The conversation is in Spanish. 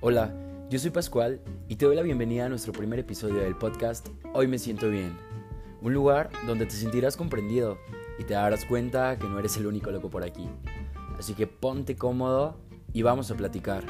Hola, yo soy Pascual y te doy la bienvenida a nuestro primer episodio del podcast Hoy me siento bien. Un lugar donde te sentirás comprendido y te darás cuenta que no eres el único loco por aquí. Así que ponte cómodo y vamos a platicar.